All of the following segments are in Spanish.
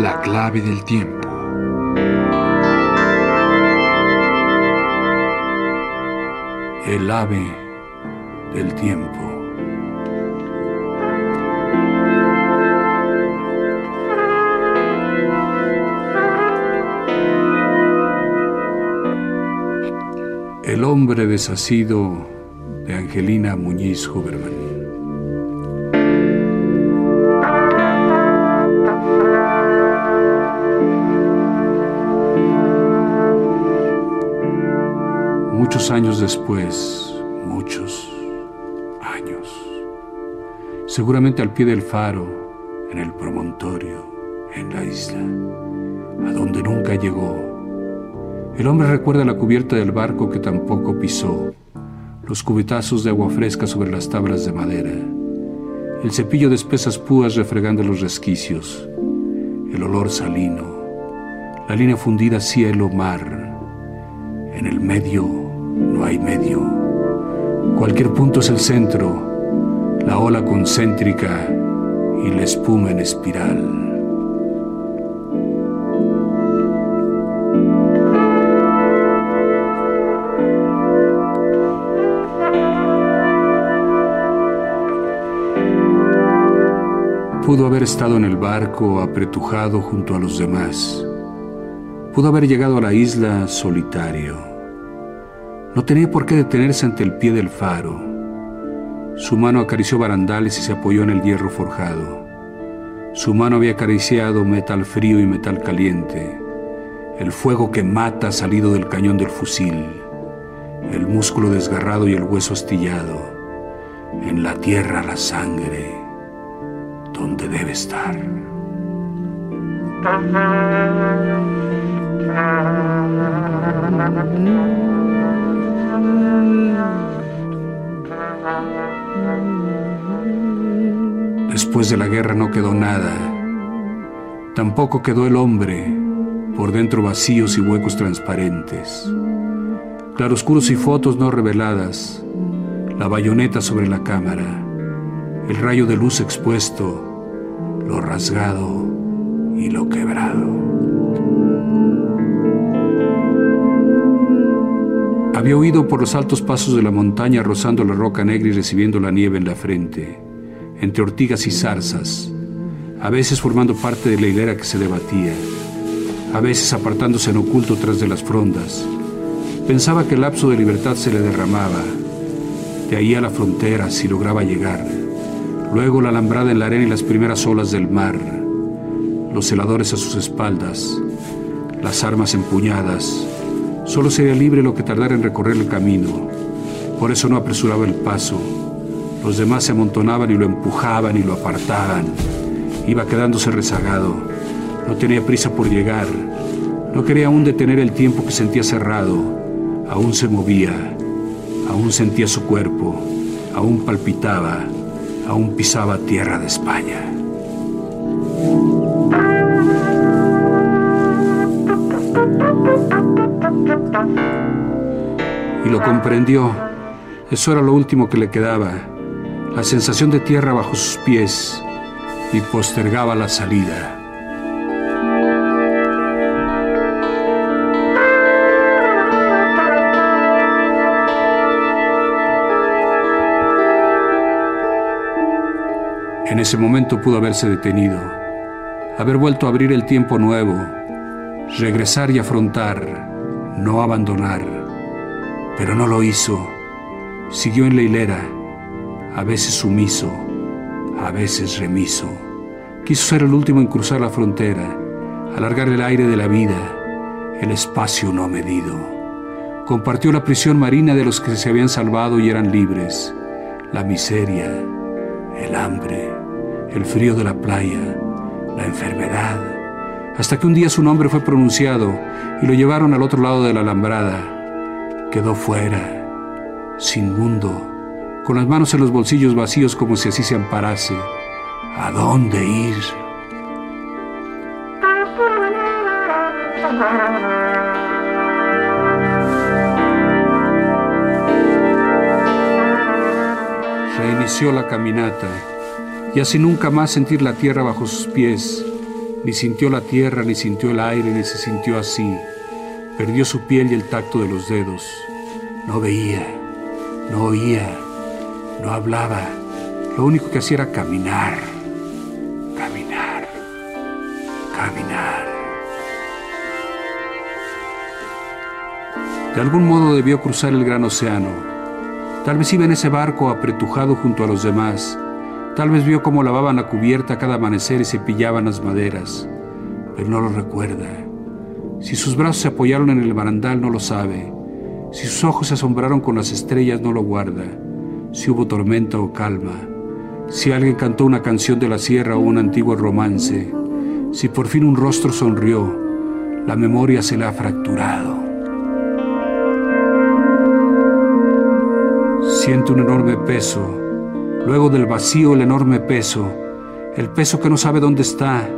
La clave del tiempo. El ave del tiempo. El hombre desasido de Angelina Muñiz Huberman. Muchos años después, muchos años, seguramente al pie del faro, en el promontorio, en la isla, a donde nunca llegó, el hombre recuerda la cubierta del barco que tampoco pisó, los cubetazos de agua fresca sobre las tablas de madera, el cepillo de espesas púas refregando los resquicios, el olor salino, la línea fundida cielo-mar, en el medio no hay medio. Cualquier punto es el centro, la ola concéntrica y la espuma en espiral. Pudo haber estado en el barco apretujado junto a los demás. Pudo haber llegado a la isla solitario. No tenía por qué detenerse ante el pie del faro. Su mano acarició barandales y se apoyó en el hierro forjado. Su mano había acariciado metal frío y metal caliente, el fuego que mata salido del cañón del fusil, el músculo desgarrado y el hueso astillado, en la tierra la sangre, donde debe estar. Después de la guerra no quedó nada. Tampoco quedó el hombre, por dentro vacíos y huecos transparentes. Claroscuros y fotos no reveladas. La bayoneta sobre la cámara. El rayo de luz expuesto. Lo rasgado y lo quebrado. Había huido por los altos pasos de la montaña rozando la roca negra y recibiendo la nieve en la frente, entre ortigas y zarzas, a veces formando parte de la hilera que se debatía, a veces apartándose en oculto tras de las frondas. Pensaba que el lapso de libertad se le derramaba, de ahí a la frontera si lograba llegar, luego la alambrada en la arena y las primeras olas del mar, los heladores a sus espaldas, las armas empuñadas, Solo sería libre lo que tardara en recorrer el camino. Por eso no apresuraba el paso. Los demás se amontonaban y lo empujaban y lo apartaban. Iba quedándose rezagado. No tenía prisa por llegar. No quería aún detener el tiempo que sentía cerrado. Aún se movía. Aún sentía su cuerpo. Aún palpitaba. Aún pisaba tierra de España. y lo comprendió. Eso era lo último que le quedaba, la sensación de tierra bajo sus pies, y postergaba la salida. En ese momento pudo haberse detenido, haber vuelto a abrir el tiempo nuevo, regresar y afrontar, no abandonar pero no lo hizo. Siguió en la hilera, a veces sumiso, a veces remiso. Quiso ser el último en cruzar la frontera, alargar el aire de la vida, el espacio no medido. Compartió la prisión marina de los que se habían salvado y eran libres, la miseria, el hambre, el frío de la playa, la enfermedad, hasta que un día su nombre fue pronunciado y lo llevaron al otro lado de la alambrada. Quedó fuera, sin mundo, con las manos en los bolsillos vacíos como si así se amparase. ¿A dónde ir? Reinició la caminata y así nunca más sentir la tierra bajo sus pies. Ni sintió la tierra, ni sintió el aire, ni se sintió así. Perdió su piel y el tacto de los dedos. No veía, no oía, no hablaba. Lo único que hacía era caminar, caminar, caminar. De algún modo debió cruzar el gran océano. Tal vez iba en ese barco apretujado junto a los demás. Tal vez vio cómo lavaban la cubierta cada amanecer y cepillaban las maderas, pero no lo recuerda. Si sus brazos se apoyaron en el barandal, no lo sabe. Si sus ojos se asombraron con las estrellas, no lo guarda. Si hubo tormenta o calma. Si alguien cantó una canción de la sierra o un antiguo romance. Si por fin un rostro sonrió, la memoria se le ha fracturado. Siente un enorme peso, luego del vacío el enorme peso, el peso que no sabe dónde está,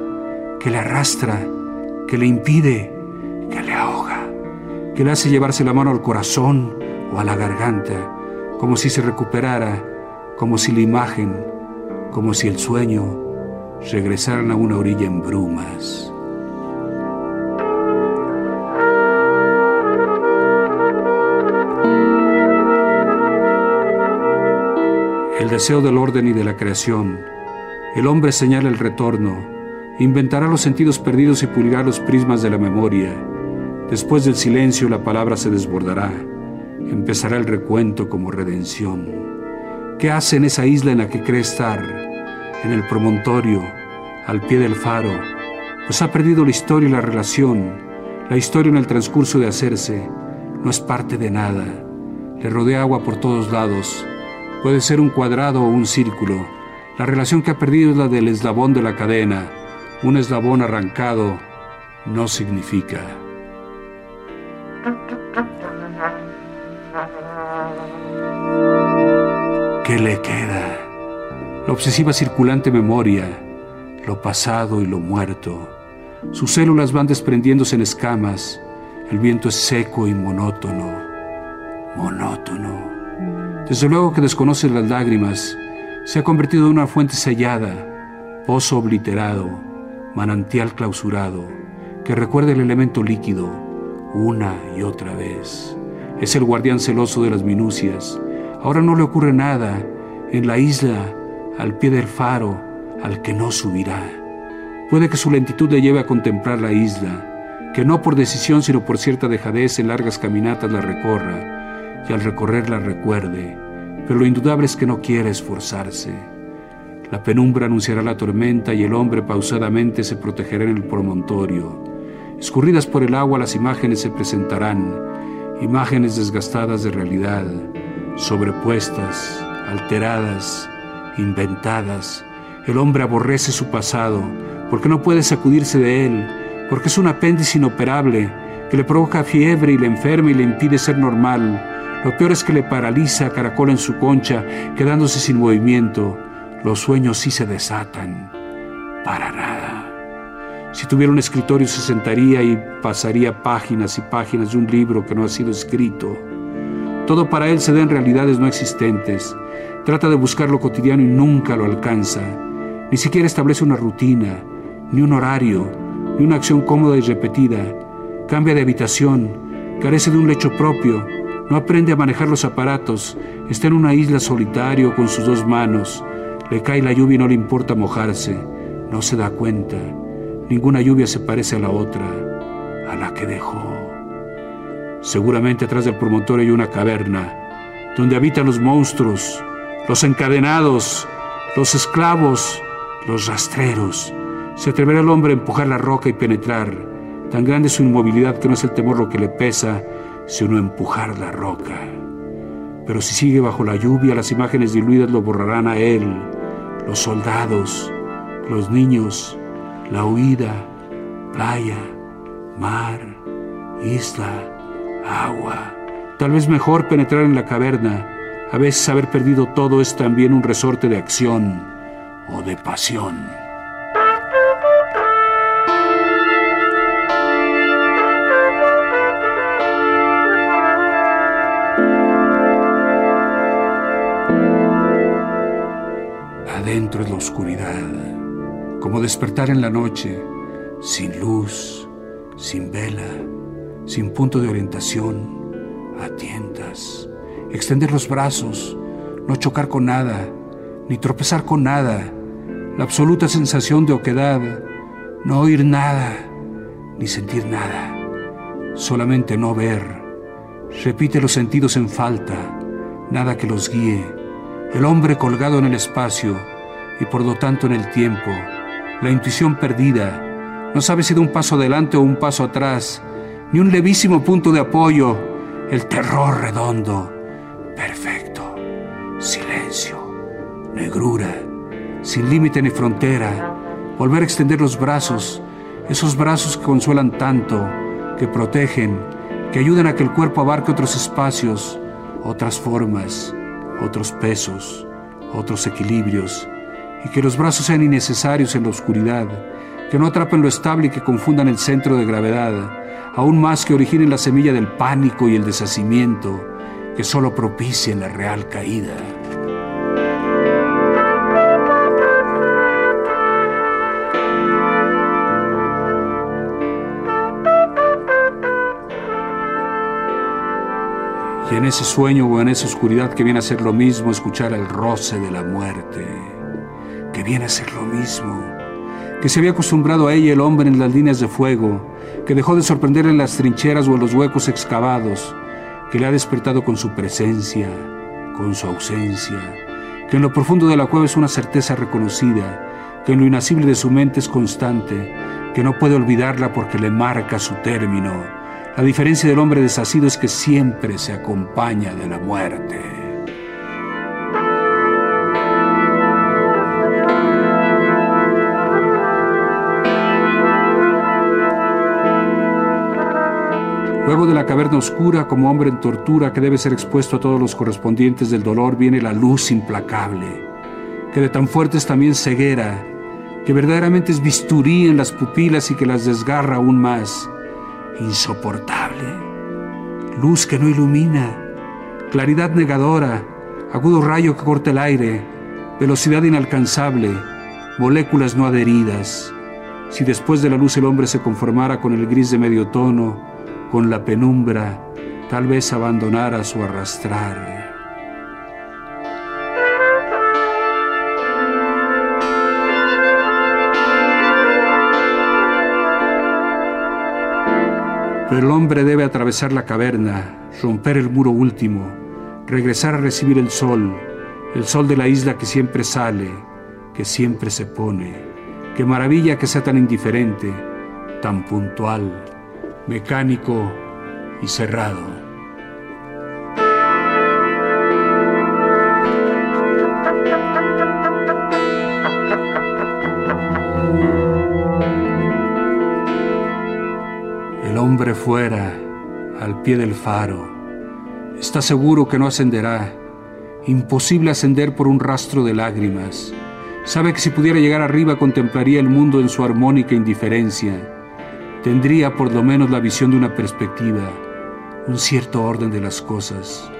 que le arrastra, que le impide, que le ahoga, que le hace llevarse la mano al corazón o a la garganta, como si se recuperara, como si la imagen, como si el sueño regresaran a una orilla en brumas. El deseo del orden y de la creación. El hombre señala el retorno, inventará los sentidos perdidos y pulirá los prismas de la memoria. Después del silencio la palabra se desbordará, empezará el recuento como redención. ¿Qué hace en esa isla en la que cree estar? En el promontorio, al pie del faro, pues ha perdido la historia y la relación, la historia en el transcurso de hacerse, no es parte de nada, le rodea agua por todos lados, Puede ser un cuadrado o un círculo. La relación que ha perdido es la del eslabón de la cadena. Un eslabón arrancado no significa. ¿Qué le queda? La obsesiva circulante memoria, lo pasado y lo muerto. Sus células van desprendiéndose en escamas. El viento es seco y monótono. Monótono. Desde luego que desconoce las lágrimas, se ha convertido en una fuente sellada, pozo obliterado, manantial clausurado, que recuerda el elemento líquido una y otra vez. Es el guardián celoso de las minucias. Ahora no le ocurre nada en la isla, al pie del faro, al que no subirá. Puede que su lentitud le lleve a contemplar la isla, que no por decisión sino por cierta dejadez en largas caminatas la recorra, y al recorrerla recuerde, pero lo indudable es que no quiere esforzarse. La penumbra anunciará la tormenta y el hombre pausadamente se protegerá en el promontorio. Escurridas por el agua las imágenes se presentarán, imágenes desgastadas de realidad, sobrepuestas, alteradas, inventadas. El hombre aborrece su pasado porque no puede sacudirse de él, porque es un apéndice inoperable que le provoca fiebre y le enferma y le impide ser normal, lo peor es que le paraliza, caracola en su concha, quedándose sin movimiento. Los sueños sí se desatan. Para nada. Si tuviera un escritorio se sentaría y pasaría páginas y páginas de un libro que no ha sido escrito. Todo para él se da en realidades no existentes. Trata de buscar lo cotidiano y nunca lo alcanza. Ni siquiera establece una rutina, ni un horario, ni una acción cómoda y repetida. Cambia de habitación, carece de un lecho propio, no aprende a manejar los aparatos, está en una isla solitario con sus dos manos, le cae la lluvia y no le importa mojarse, no se da cuenta, ninguna lluvia se parece a la otra, a la que dejó. Seguramente atrás del promontorio hay una caverna, donde habitan los monstruos, los encadenados, los esclavos, los rastreros. Se atreverá el hombre a empujar la roca y penetrar. Tan grande es su inmovilidad que no es el temor lo que le pesa, sino empujar la roca. Pero si sigue bajo la lluvia, las imágenes diluidas lo borrarán a él, los soldados, los niños, la huida, playa, mar, isla, agua. Tal vez mejor penetrar en la caverna. A veces haber perdido todo es también un resorte de acción o de pasión. Adentro es la oscuridad, como despertar en la noche, sin luz, sin vela, sin punto de orientación a tientas, extender los brazos, no chocar con nada, ni tropezar con nada, la absoluta sensación de oquedad, no oír nada, ni sentir nada, solamente no ver. Repite los sentidos en falta, nada que los guíe, el hombre colgado en el espacio y por lo tanto en el tiempo, la intuición perdida, no sabe si de un paso adelante o un paso atrás, ni un levísimo punto de apoyo, el terror redondo, perfecto, silencio, negrura, sin límite ni frontera, volver a extender los brazos, esos brazos que consuelan tanto, que protegen, que ayudan a que el cuerpo abarque otros espacios, otras formas, otros pesos, otros equilibrios, y que los brazos sean innecesarios en la oscuridad, que no atrapen lo estable y que confundan el centro de gravedad, aún más que originen la semilla del pánico y el deshacimiento que solo propicien la real caída. Y en ese sueño o en esa oscuridad que viene a ser lo mismo escuchar el roce de la muerte, que viene a ser lo mismo, que se había acostumbrado a ella el hombre en las líneas de fuego, que dejó de sorprender en las trincheras o en los huecos excavados, que le ha despertado con su presencia, con su ausencia, que en lo profundo de la cueva es una certeza reconocida, que en lo inasible de su mente es constante, que no puede olvidarla porque le marca su término. La diferencia del hombre desasido es que siempre se acompaña de la muerte. Luego de la caverna oscura, como hombre en tortura que debe ser expuesto a todos los correspondientes del dolor, viene la luz implacable, que de tan fuerte es también ceguera, que verdaderamente es bisturí en las pupilas y que las desgarra aún más. Insoportable. Luz que no ilumina, claridad negadora, agudo rayo que corta el aire, velocidad inalcanzable, moléculas no adheridas. Si después de la luz el hombre se conformara con el gris de medio tono, con la penumbra, tal vez abandonara su arrastrar. Pero el hombre debe atravesar la caverna, romper el muro último, regresar a recibir el sol, el sol de la isla que siempre sale, que siempre se pone. Qué maravilla que sea tan indiferente, tan puntual, mecánico y cerrado. El hombre fuera, al pie del faro, está seguro que no ascenderá, imposible ascender por un rastro de lágrimas. Sabe que si pudiera llegar arriba contemplaría el mundo en su armónica indiferencia tendría por lo menos la visión de una perspectiva, un cierto orden de las cosas,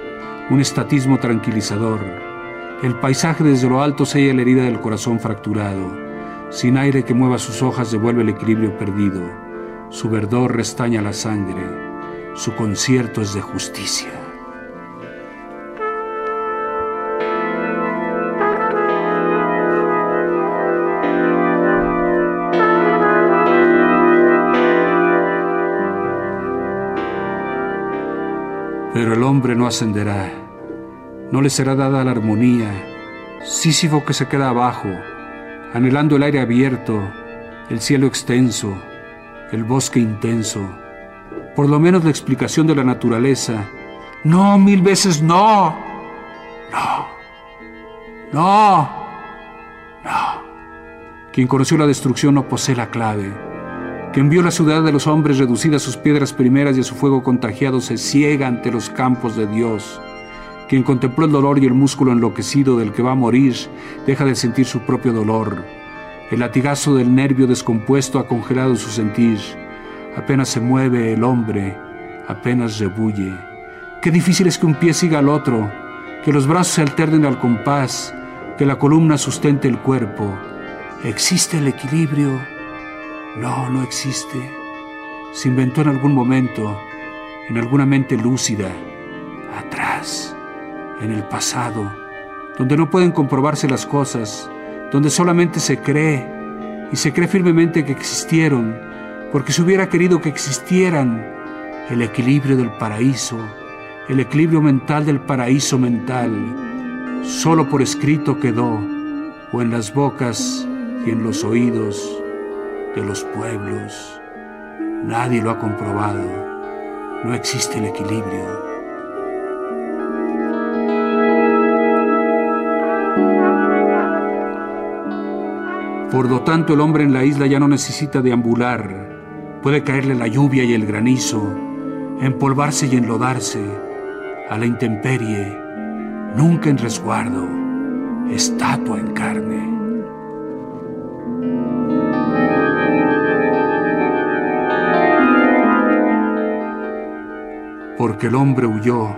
un estatismo tranquilizador. El paisaje desde lo alto sella la herida del corazón fracturado. Sin aire que mueva sus hojas devuelve el equilibrio perdido. Su verdor restaña la sangre. Su concierto es de justicia. Pero el hombre no ascenderá, no le será dada la armonía. Sísifo que se queda abajo, anhelando el aire abierto, el cielo extenso, el bosque intenso, por lo menos la explicación de la naturaleza. No, mil veces no. No, no. Quien conoció la destrucción no posee la clave. Quien vio la ciudad de los hombres reducida a sus piedras primeras y a su fuego contagiado se ciega ante los campos de Dios. Quien contempló el dolor y el músculo enloquecido del que va a morir deja de sentir su propio dolor. El latigazo del nervio descompuesto ha congelado su sentir. Apenas se mueve el hombre, apenas rebulle. Qué difícil es que un pie siga al otro, que los brazos se alternen al compás, que la columna sustente el cuerpo. ¿Existe el equilibrio? No, no existe. Se inventó en algún momento, en alguna mente lúcida, atrás, en el pasado, donde no pueden comprobarse las cosas, donde solamente se cree, y se cree firmemente que existieron, porque se hubiera querido que existieran el equilibrio del paraíso, el equilibrio mental del paraíso mental, solo por escrito quedó, o en las bocas y en los oídos de los pueblos. Nadie lo ha comprobado. No existe el equilibrio. Por lo tanto, el hombre en la isla ya no necesita deambular. Puede caerle la lluvia y el granizo, empolvarse y enlodarse, a la intemperie, nunca en resguardo, estatua en carne. Porque el hombre huyó,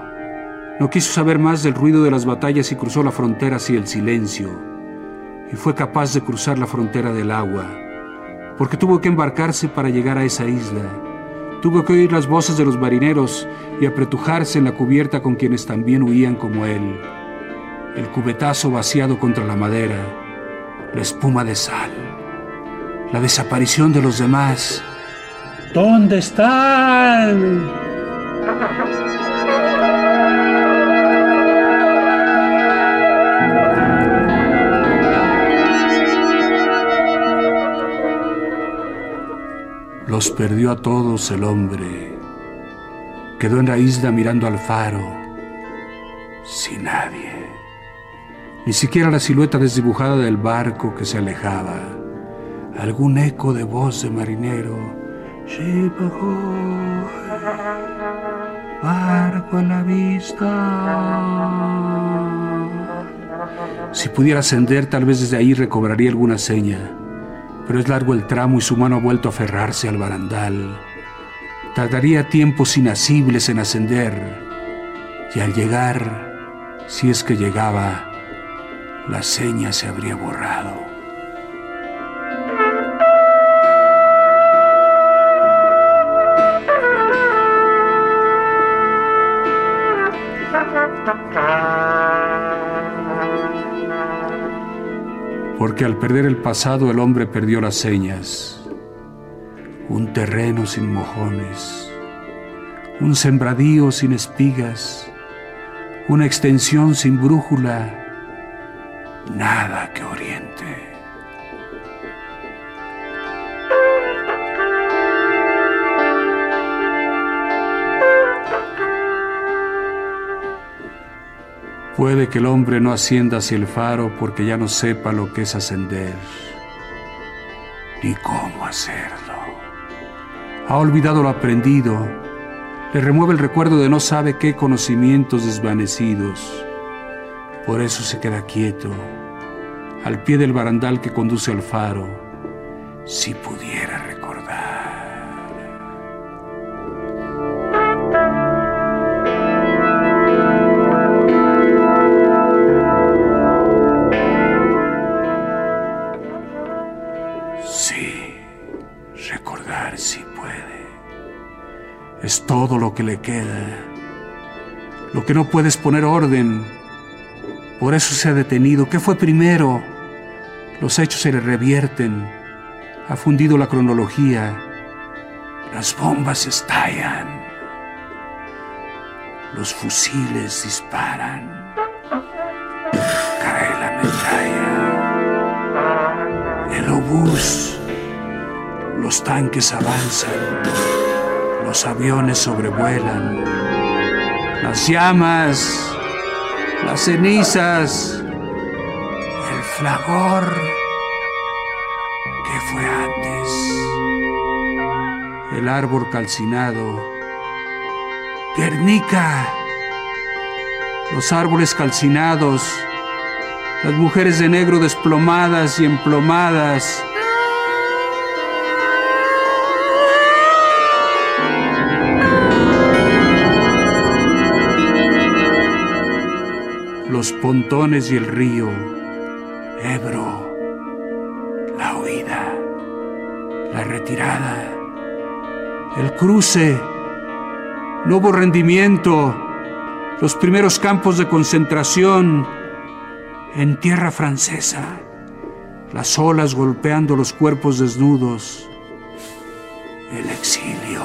no quiso saber más del ruido de las batallas y cruzó la frontera hacia el silencio y fue capaz de cruzar la frontera del agua, porque tuvo que embarcarse para llegar a esa isla. Tuvo que oír las voces de los marineros y apretujarse en la cubierta con quienes también huían como él. El cubetazo vaciado contra la madera, la espuma de sal, la desaparición de los demás. ¿Dónde están? Los perdió a todos el hombre. Quedó en la isla mirando al faro, sin nadie. Ni siquiera la silueta desdibujada del barco que se alejaba. Algún eco de voz de marinero. Barco en la vista. Si pudiera ascender, tal vez desde ahí recobraría alguna seña pero es largo el tramo y su mano ha vuelto a aferrarse al barandal. Tardaría tiempos inasibles en ascender, y al llegar, si es que llegaba, la seña se habría borrado. Porque al perder el pasado el hombre perdió las señas. Un terreno sin mojones, un sembradío sin espigas, una extensión sin brújula, nada que oriente. Puede que el hombre no ascienda hacia el faro porque ya no sepa lo que es ascender, ni cómo hacerlo. Ha olvidado lo aprendido, le remueve el recuerdo de no sabe qué conocimientos desvanecidos. Por eso se queda quieto, al pie del barandal que conduce al faro, si pudiera todo lo que le queda. Lo que no puedes poner orden. Por eso se ha detenido. ¿Qué fue primero? Los hechos se le revierten. Ha fundido la cronología. Las bombas estallan. Los fusiles disparan. Cae la metralla. El obús. Los tanques avanzan. Los aviones sobrevuelan. Las llamas, las cenizas, Flagor, ¿qué fue antes? El árbol calcinado. Guernica, los árboles calcinados, las mujeres de negro desplomadas y emplomadas. Los pontones y el río, Ebro, la huida, la retirada, el cruce, nuevo rendimiento, los primeros campos de concentración, en tierra francesa, las olas golpeando los cuerpos desnudos, el exilio.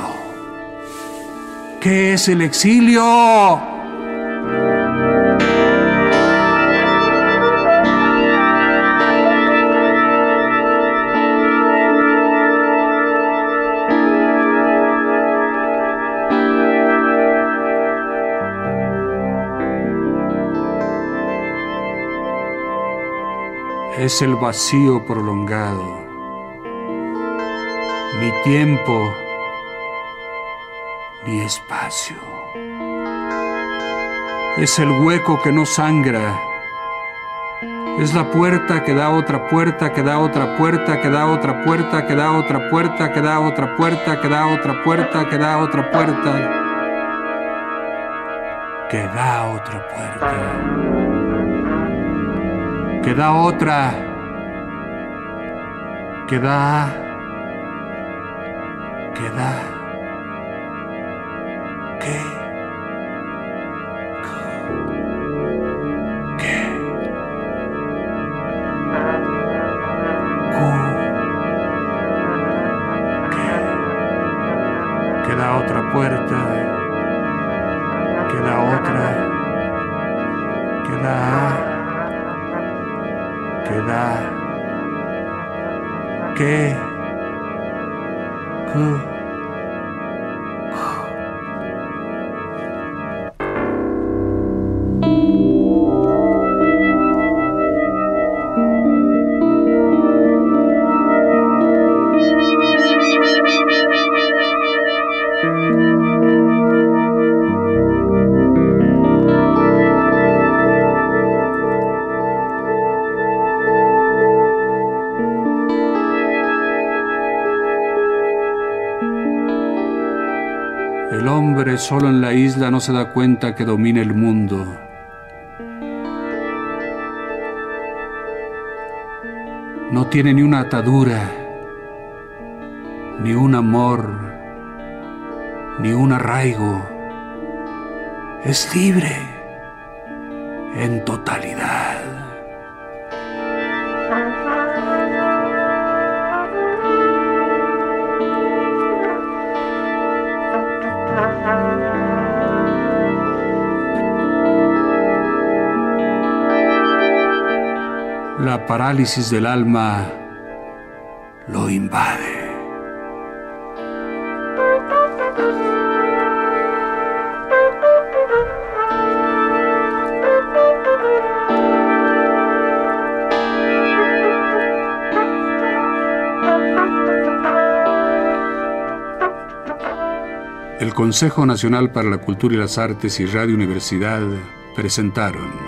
¿Qué es el exilio? Es el vacío prolongado. Ni tiempo, ni espacio. Es el hueco que no sangra. Es la puerta que da otra puerta, que da otra puerta, que da otra puerta, que da otra puerta, que da otra puerta, que da otra puerta, que da otra puerta, que da otra puerta que da otra, que da, que da, solo en la isla no se da cuenta que domina el mundo. No tiene ni una atadura, ni un amor, ni un arraigo. Es libre en totalidad. Parálisis del alma lo invade. El Consejo Nacional para la Cultura y las Artes y Radio Universidad presentaron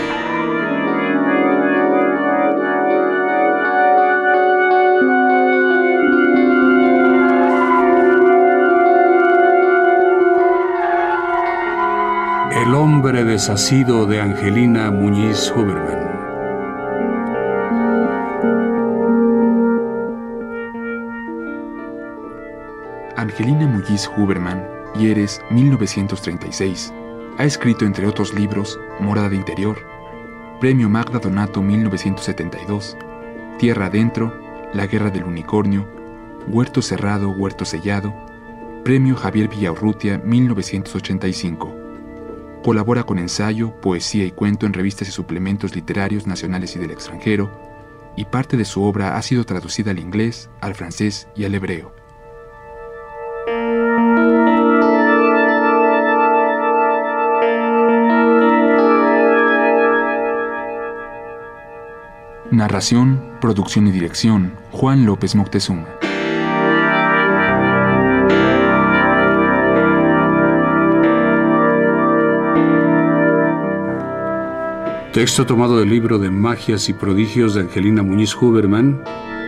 De Angelina Muñiz Huberman. Angelina Muñiz Huberman, Hieres, 1936, Ha escrito, entre otros libros, Morada de Interior, Premio Magda Donato 1972, Tierra Adentro, La Guerra del Unicornio, Huerto Cerrado, Huerto Sellado, Premio Javier Villaurrutia 1985. Colabora con ensayo, poesía y cuento en revistas y suplementos literarios nacionales y del extranjero, y parte de su obra ha sido traducida al inglés, al francés y al hebreo. Narración, producción y dirección, Juan López Moctezuma. Texto tomado del libro de Magias y Prodigios de Angelina Muñiz Huberman,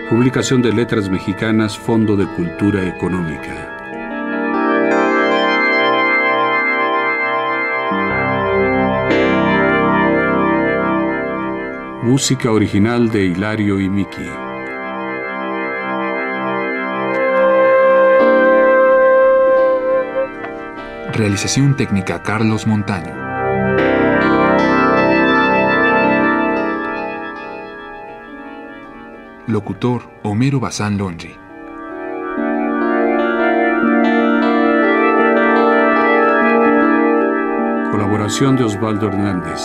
publicación de Letras Mexicanas, Fondo de Cultura Económica. Música original de Hilario y Miki. Realización técnica Carlos Montaño. Locutor Homero Bazán Longi. Colaboración de Osvaldo Hernández.